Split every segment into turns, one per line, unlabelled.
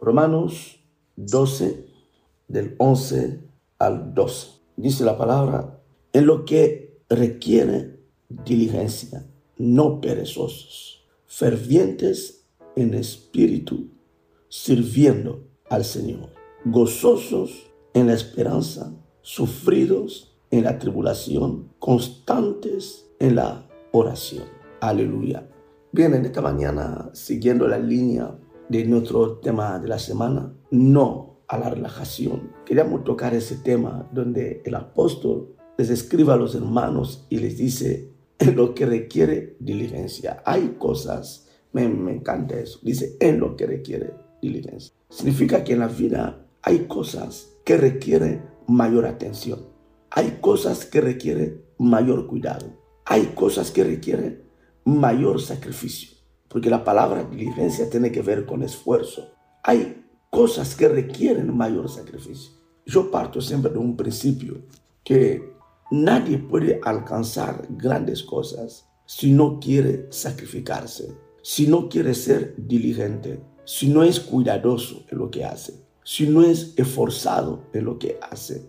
Romanos 12, del 11 al 12. Dice la palabra, en lo que requiere diligencia, no perezosos, fervientes en espíritu, sirviendo al Señor, gozosos en la esperanza, sufridos en la tribulación, constantes en la oración. Aleluya. Bien, en esta mañana, siguiendo la línea de nuestro tema de la semana, no a la relajación. Queríamos tocar ese tema donde el apóstol les escribe a los hermanos y les dice en lo que requiere diligencia. Hay cosas, me, me encanta eso, dice en lo que requiere diligencia. Significa que en la vida hay cosas que requieren mayor atención. Hay cosas que requieren mayor cuidado. Hay cosas que requieren mayor sacrificio. Porque la palabra diligencia tiene que ver con esfuerzo. Hay cosas que requieren mayor sacrificio. Yo parto siempre de un principio que nadie puede alcanzar grandes cosas si no quiere sacrificarse, si no quiere ser diligente, si no es cuidadoso en lo que hace, si no es esforzado en lo que hace.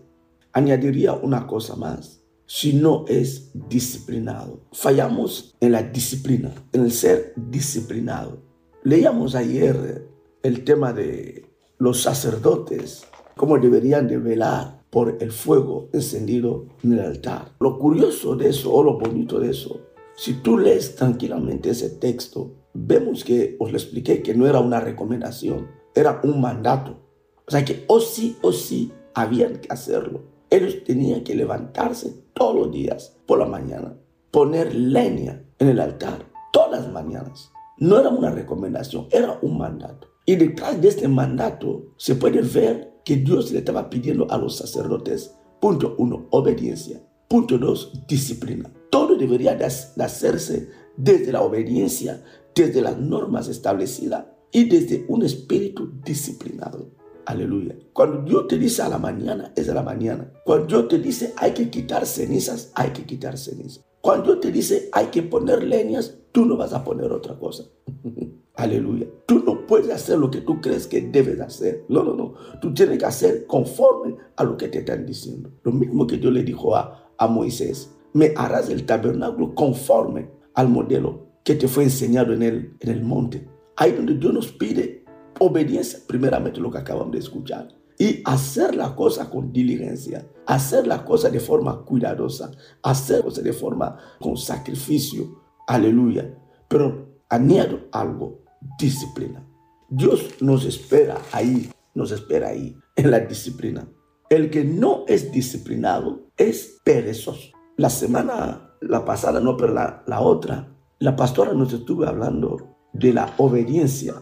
Añadiría una cosa más, si no es disciplinado. Fallamos en la disciplina, en el ser disciplinado. Leíamos ayer el tema de los sacerdotes, cómo deberían de velar por el fuego encendido en el altar. Lo curioso de eso, o lo bonito de eso, si tú lees tranquilamente ese texto, vemos que os lo expliqué que no era una recomendación, era un mandato. O sea que o sí o sí habían que hacerlo. Ellos tenían que levantarse todos los días por la mañana, poner leña en el altar todas las mañanas. No era una recomendación, era un mandato. Y detrás de este mandato se puede ver que Dios le estaba pidiendo a los sacerdotes, punto uno, obediencia. Punto dos, disciplina. Todo debería de hacerse desde la obediencia, desde las normas establecidas y desde un espíritu disciplinado. Aleluya. Cuando Dios te dice a la mañana, es a la mañana. Cuando Dios te dice hay que quitar cenizas, hay que quitar cenizas. Cuando Dios te dice hay que poner leñas, tú no vas a poner otra cosa. Aleluya. Tú no puedes hacer lo que tú crees que debes hacer. No, no, no. Tú tienes que hacer conforme a lo que te están diciendo. Lo mismo que Dios le dijo a, a Moisés. Me harás el tabernáculo conforme al modelo que te fue enseñado en el, en el monte. Ahí donde Dios nos pide obediencia, primeramente lo que acabamos de escuchar. Y hacer la cosa con diligencia, hacer la cosa de forma cuidadosa, hacer cosa de forma con sacrificio. Aleluya. Pero añado algo, disciplina. Dios nos espera ahí, nos espera ahí, en la disciplina. El que no es disciplinado es perezoso. La semana, la pasada, no, pero la, la otra, la pastora nos estuvo hablando de la obediencia,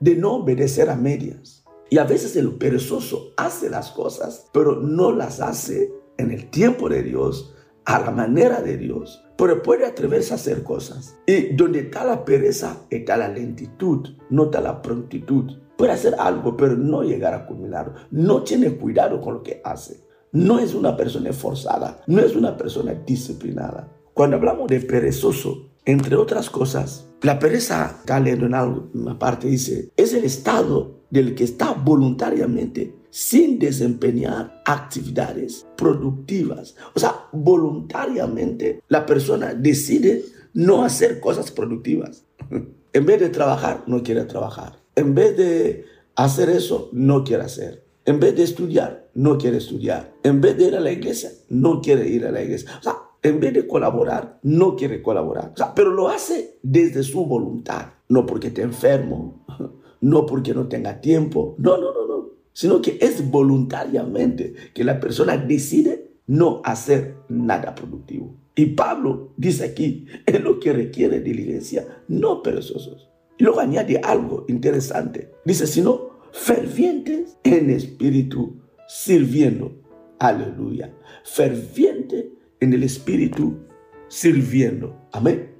de no obedecer a medias. Y a veces el perezoso hace las cosas, pero no las hace en el tiempo de Dios, a la manera de Dios, pero puede atreverse a hacer cosas. Y donde está la pereza, está la lentitud, no está la prontitud. Puede hacer algo, pero no llegar a culminarlo. No tiene cuidado con lo que hace. No es una persona esforzada, no es una persona disciplinada. Cuando hablamos de perezoso, entre otras cosas, la pereza, leyendo en alguna parte, dice, es el estado del que está voluntariamente sin desempeñar actividades productivas. O sea, voluntariamente la persona decide no hacer cosas productivas. en vez de trabajar, no quiere trabajar. En vez de hacer eso, no quiere hacer. En vez de estudiar, no quiere estudiar. En vez de ir a la iglesia, no quiere ir a la iglesia. O sea, en vez de colaborar, no quiere colaborar. pero lo hace desde su voluntad, no porque esté enfermo, no porque no tenga tiempo, no, no, no, no, sino que es voluntariamente que la persona decide no hacer nada productivo. Y Pablo dice aquí, es lo que requiere diligencia, no perezosos. Y luego añade algo interesante. Dice, sino fervientes en espíritu, sirviendo. Aleluya. Ferviente en el Espíritu sirviendo. Amén.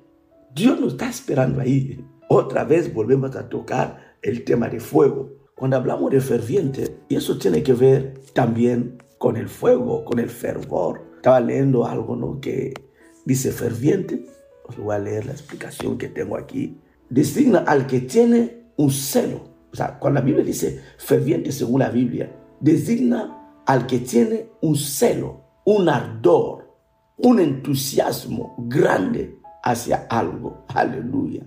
Dios nos está esperando ahí. Otra vez volvemos a tocar el tema de fuego. Cuando hablamos de ferviente, y eso tiene que ver también con el fuego, con el fervor. Estaba leyendo algo ¿no? que dice ferviente. Os voy a leer la explicación que tengo aquí. Designa al que tiene un celo. O sea, cuando la Biblia dice ferviente según la Biblia, designa al que tiene un celo, un ardor, un entusiasmo grande hacia algo. Aleluya.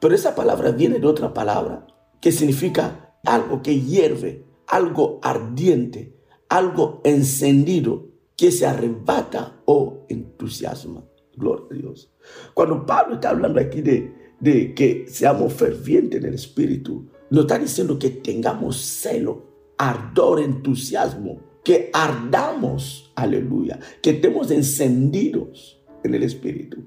Pero esa palabra viene de otra palabra que significa algo que hierve, algo ardiente, algo encendido que se arrebata o entusiasma. Gloria a Dios. Cuando Pablo está hablando aquí de, de que seamos fervientes en el Espíritu, nos está diciendo que tengamos celo, ardor, entusiasmo, que ardamos, aleluya, que estemos encendidos en el Espíritu.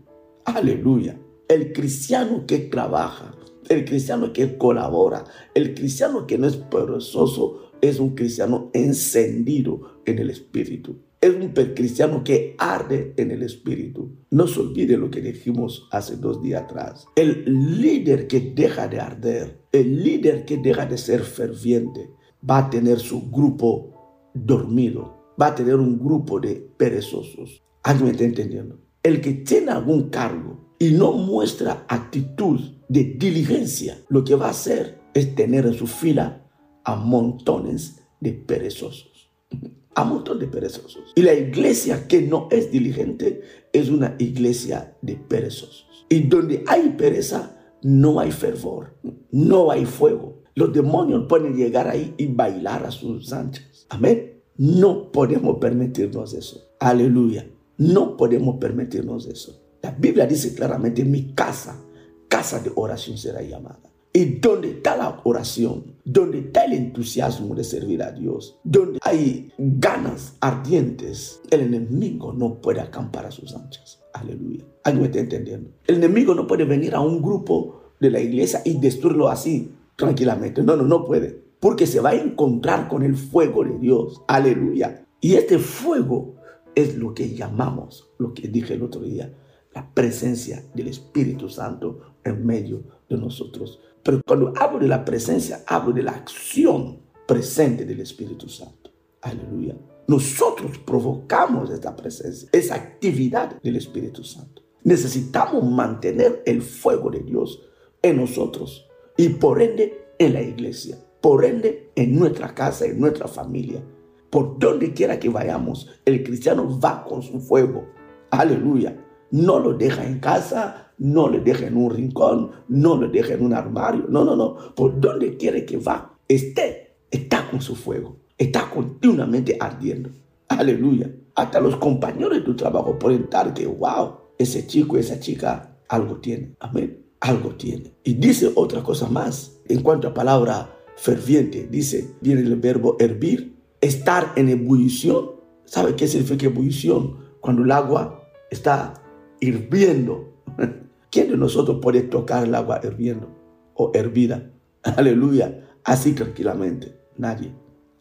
Aleluya. El cristiano que trabaja, el cristiano que colabora, el cristiano que no es perezoso, es un cristiano encendido en el Espíritu. Es un cristiano que arde en el Espíritu. No se olvide lo que dijimos hace dos días atrás. El líder que deja de arder, el líder que deja de ser ferviente, va a tener su grupo dormido, va a tener un grupo de perezosos. ¿Alguien me está entendiendo? El que tiene algún cargo y no muestra actitud de diligencia, lo que va a hacer es tener en su fila a montones de perezosos. A montones de perezosos. Y la iglesia que no es diligente es una iglesia de perezosos. Y donde hay pereza, no hay fervor, no hay fuego. Los demonios pueden llegar ahí y bailar a sus anchas. Amén. No podemos permitirnos eso. Aleluya. No podemos permitirnos eso. La Biblia dice claramente, mi casa, casa de oración será llamada. Y donde está la oración, donde está el entusiasmo de servir a Dios, donde hay ganas ardientes, el enemigo no puede acampar a sus anchas. Aleluya. ¿Alguien me está entendiendo? El enemigo no puede venir a un grupo de la iglesia y destruirlo así, tranquilamente. No, no, no puede. Porque se va a encontrar con el fuego de Dios. Aleluya. Y este fuego es lo que llamamos, lo que dije el otro día, la presencia del Espíritu Santo en medio de nosotros. Pero cuando hablo de la presencia, hablo de la acción presente del Espíritu Santo. Aleluya. Nosotros provocamos esta presencia, esa actividad del Espíritu Santo. Necesitamos mantener el fuego de Dios en nosotros y por ende en la iglesia, por ende en nuestra casa, en nuestra familia. Por donde quiera que vayamos, el cristiano va con su fuego. Aleluya. No lo deja en casa, no lo deja en un rincón, no lo deja en un armario. No, no, no. Por donde quiera que va, esté, está con su fuego. Está continuamente ardiendo. Aleluya. Hasta los compañeros de tu trabajo pueden estar que, wow, ese chico, esa chica, algo tiene. Amén. Algo tiene. Y dice otra cosa más. En cuanto a palabra ferviente, dice, viene el verbo hervir, estar en ebullición. ¿Sabe qué significa ebullición? Cuando el agua está hirviendo. ¿Quién de nosotros puede tocar el agua hirviendo o hervida? Aleluya. Así tranquilamente. Nadie.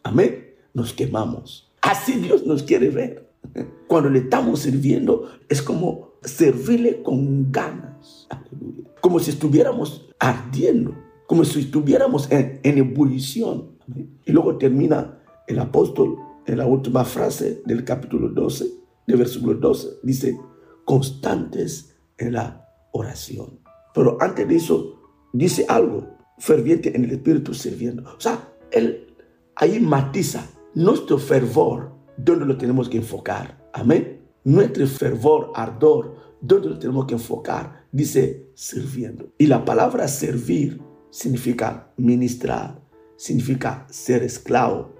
Amén. Nos quemamos. Así Dios nos quiere ver. Cuando le estamos sirviendo es como servirle con ganas. Aleluya. Como si estuviéramos ardiendo. Como si estuviéramos en, en ebullición. Y luego termina el apóstol en la última frase del capítulo 12, del versículo 12. Dice, constantes en la oración. Pero antes de eso, dice algo, ferviente en el Espíritu sirviendo. O sea, él ahí matiza nuestro fervor, donde lo tenemos que enfocar. Amén. Nuestro fervor, ardor, donde lo tenemos que enfocar, dice sirviendo. Y la palabra servir significa ministrar, significa ser esclavo.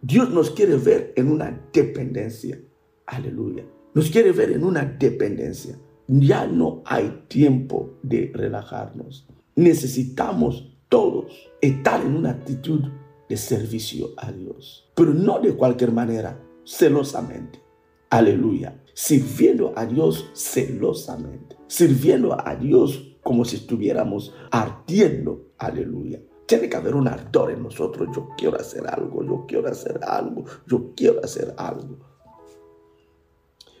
Dios nos quiere ver en una dependencia. Aleluya. Nos quiere ver en una dependencia. Ya no hay tiempo de relajarnos. Necesitamos todos estar en una actitud de servicio a Dios. Pero no de cualquier manera, celosamente. Aleluya. Sirviendo a Dios celosamente. Sirviendo a Dios como si estuviéramos ardiendo. Aleluya. Tiene que haber un ardor en nosotros. Yo quiero hacer algo, yo quiero hacer algo, yo quiero hacer algo.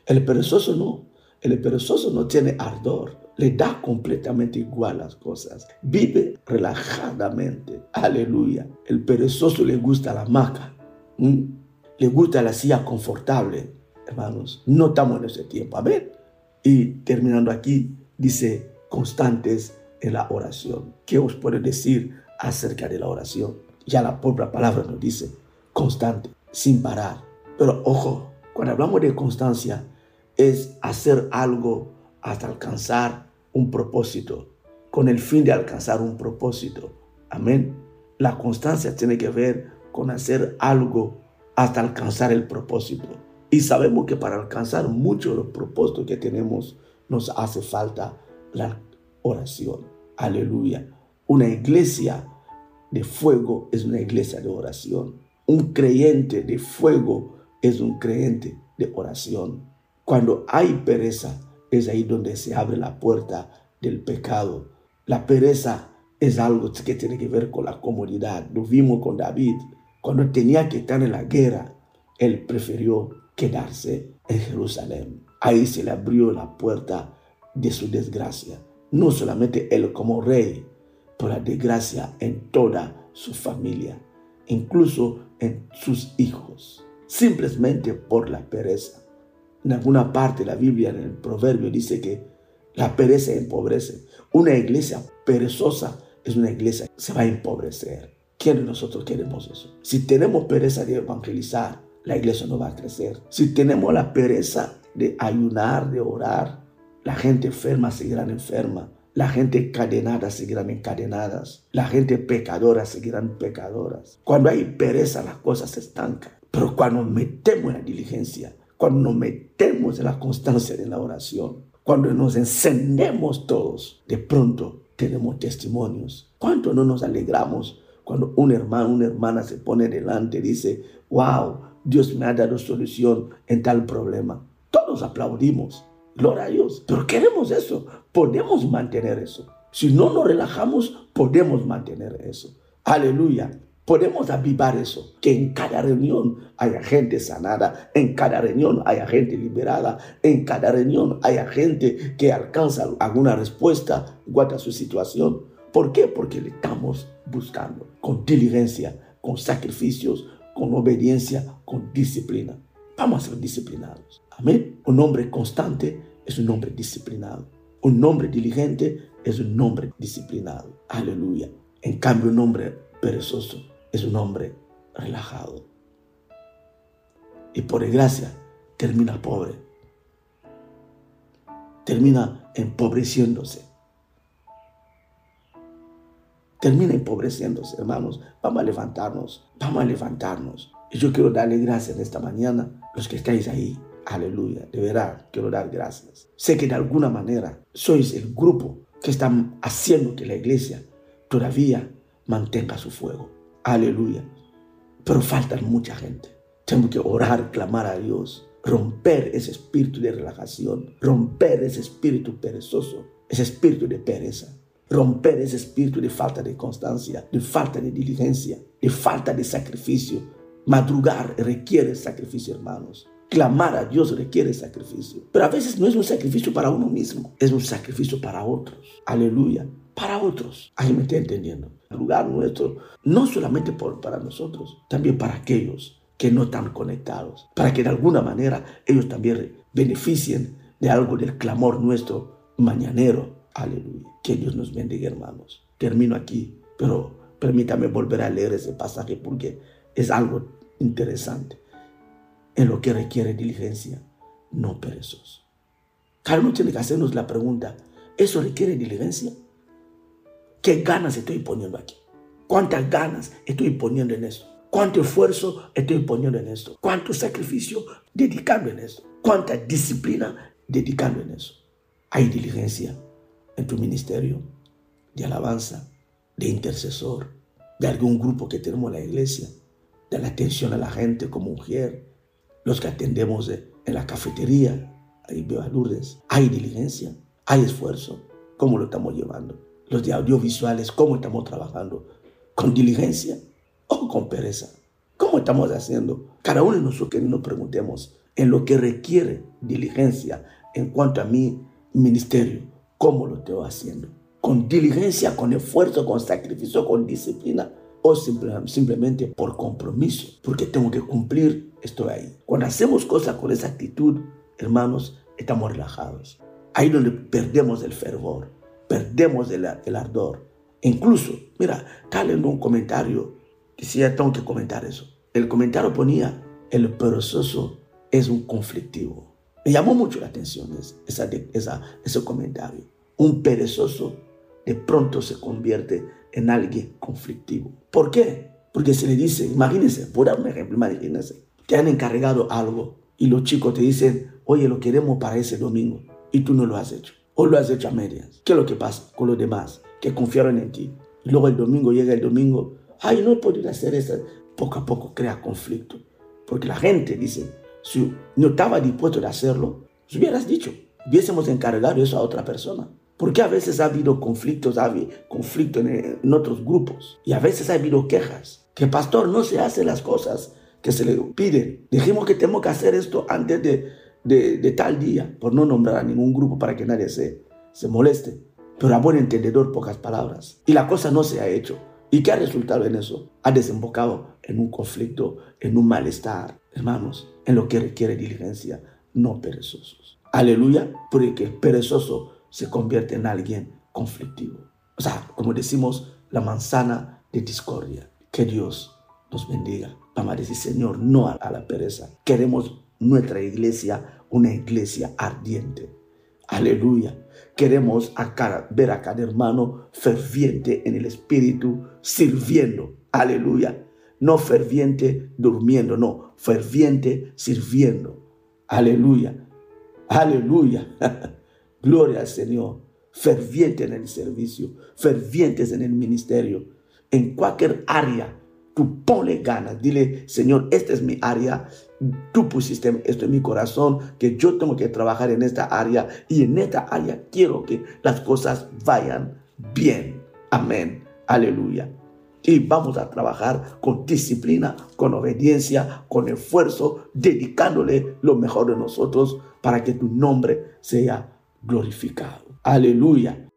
El perezoso no. El perezoso no tiene ardor. Le da completamente igual las cosas. Vive relajadamente. Aleluya. El perezoso le gusta la hamaca. Le gusta la silla confortable. Hermanos, no estamos en ese tiempo. A ver. Y terminando aquí, dice constantes en la oración. ¿Qué os puede decir acerca de la oración? Ya la propia palabra nos dice, constante, sin parar. Pero ojo, cuando hablamos de constancia, es hacer algo hasta alcanzar un propósito, con el fin de alcanzar un propósito. Amén. La constancia tiene que ver con hacer algo hasta alcanzar el propósito. Y sabemos que para alcanzar muchos de los propósitos que tenemos nos hace falta la oración. Aleluya. Una iglesia de fuego es una iglesia de oración. Un creyente de fuego es un creyente de oración. Cuando hay pereza, es ahí donde se abre la puerta del pecado. La pereza es algo que tiene que ver con la comodidad. Lo vimos con David. Cuando tenía que estar en la guerra, él prefirió quedarse en Jerusalén. Ahí se le abrió la puerta de su desgracia. No solamente él como rey, pero la desgracia en toda su familia, incluso en sus hijos, simplemente por la pereza. En alguna parte la Biblia, en el proverbio, dice que la pereza empobrece. Una iglesia perezosa es una iglesia que se va a empobrecer. ¿Quién de nosotros queremos eso? Si tenemos pereza de evangelizar, la iglesia no va a crecer. Si tenemos la pereza de ayunar, de orar, la gente enferma seguirán enferma. La gente encadenada seguirán encadenadas. La gente pecadora seguirán pecadoras. Cuando hay pereza, las cosas se estancan. Pero cuando metemos en la diligencia, cuando nos metemos en la constancia de la oración, cuando nos encendemos todos, de pronto tenemos testimonios. ¿Cuánto no nos alegramos cuando un hermano, una hermana se pone delante y dice, wow, Dios me ha dado solución en tal problema? Todos aplaudimos. Gloria a Dios. Pero queremos eso. Podemos mantener eso. Si no nos relajamos, podemos mantener eso. Aleluya. Podemos avivar eso, que en cada reunión haya gente sanada, en cada reunión haya gente liberada, en cada reunión haya gente que alcanza alguna respuesta en cuanto a su situación. ¿Por qué? Porque le estamos buscando con diligencia, con sacrificios, con obediencia, con disciplina. Vamos a ser disciplinados. Amén. Un hombre constante es un hombre disciplinado. Un hombre diligente es un hombre disciplinado. Aleluya. En cambio, un hombre perezoso es un hombre relajado. Y por desgracia termina pobre. Termina empobreciéndose. Termina empobreciéndose, hermanos. Vamos a levantarnos. Vamos a levantarnos. Y yo quiero darle gracias en esta mañana, los que estáis ahí. Aleluya. De verdad, quiero dar gracias. Sé que de alguna manera sois el grupo que están haciendo que la iglesia todavía mantenga su fuego. Aleluya. Pero falta mucha gente. Tengo que orar, clamar a Dios, romper ese espíritu de relajación, romper ese espíritu perezoso, ese espíritu de pereza, romper ese espíritu de falta de constancia, de falta de diligencia, de falta de sacrificio. Madrugar requiere sacrificio, hermanos. Clamar a Dios requiere sacrificio. Pero a veces no es un sacrificio para uno mismo, es un sacrificio para otros. Aleluya para otros. Ahí me está entendiendo. El lugar nuestro, no solamente por, para nosotros, también para aquellos que no están conectados, para que de alguna manera ellos también beneficien de algo del clamor nuestro mañanero. Aleluya. Que Dios nos bendiga, hermanos. Termino aquí, pero permítame volver a leer ese pasaje porque es algo interesante en lo que requiere diligencia, no perezoso. Cada uno tiene que hacernos la pregunta, ¿eso requiere diligencia? ¿Qué ganas estoy poniendo aquí? ¿Cuántas ganas estoy poniendo en esto? ¿Cuánto esfuerzo estoy poniendo en esto? ¿Cuánto sacrificio dedicando en esto? ¿Cuánta disciplina dedicando en eso? Hay diligencia en tu ministerio de alabanza, de intercesor, de algún grupo que tenemos en la iglesia, de la atención a la gente como mujer, los que atendemos en la cafetería, ahí veo a Lourdes. Hay diligencia, hay esfuerzo. ¿Cómo lo estamos llevando? los de audiovisuales, cómo estamos trabajando, con diligencia o con pereza. ¿Cómo estamos haciendo? Cada uno de nosotros que nos preguntemos en lo que requiere diligencia en cuanto a mi ministerio, ¿cómo lo estoy haciendo? ¿Con diligencia, con esfuerzo, con sacrificio, con disciplina? ¿O simplemente por compromiso? Porque tengo que cumplir, estoy ahí. Cuando hacemos cosas con esa actitud, hermanos, estamos relajados. Ahí donde perdemos el fervor perdemos el, ardor. Incluso, mira, está leyendo un comentario decía, tengo que comentar eso. El comentario ponía, el perezoso es un conflictivo. Me llamó mucho la atención esa, esa, ese comentario. Un perezoso de pronto se convierte en alguien conflictivo. ¿Por qué? Porque se le dice, imagínense, por dar un ejemplo, imagínense, te han encargado algo y los chicos te dicen, oye, lo queremos para ese domingo y tú no lo has hecho. O lo has hecho a medias. ¿Qué es lo que pasa con los demás que confiaron en ti? Y luego el domingo llega el domingo, ay, no he podido hacer eso. Poco a poco crea conflicto. Porque la gente dice, si no estaba dispuesto a hacerlo, si hubieras dicho, hubiésemos encargado eso a otra persona. Porque a veces ha habido conflictos, ha habido conflicto en, otros grupos. Y a veces ha habido quejas. Que pastor no se hace las cosas que se le piden. Dijimos que tenemos que hacer esto antes de, de, de, tal día, por no nombrar a ningún grupo para que nadie se, se moleste. Pero a buen entendedor, pocas palabras. Y la cosa no se ha hecho. ¿Y qué ha resultado en eso? Ha desembocado en un conflicto, en un malestar. Hermanos, en lo que requiere diligencia, no perezosos. Aleluya, porque el perezoso se convierte en alguien conflictivo. O sea, como decimos, la manzana de discordia. Que Dios nos bendiga. Vamos a decir, Señor, no a la pereza. Queremos nuestra iglesia una iglesia ardiente. Aleluya. Queremos ver a cada hermano ferviente en el espíritu, sirviendo. Aleluya. No ferviente durmiendo, no, ferviente sirviendo. Aleluya. Aleluya. Gloria al Señor. Ferviente en el servicio, fervientes en el ministerio, en cualquier área. Tú ponle ganas, dile, Señor, esta es mi área. Tú pusiste esto en mi corazón, que yo tengo que trabajar en esta área y en esta área quiero que las cosas vayan bien. Amén. Aleluya. Y vamos a trabajar con disciplina, con obediencia, con esfuerzo, dedicándole lo mejor de nosotros para que tu nombre sea glorificado. Aleluya.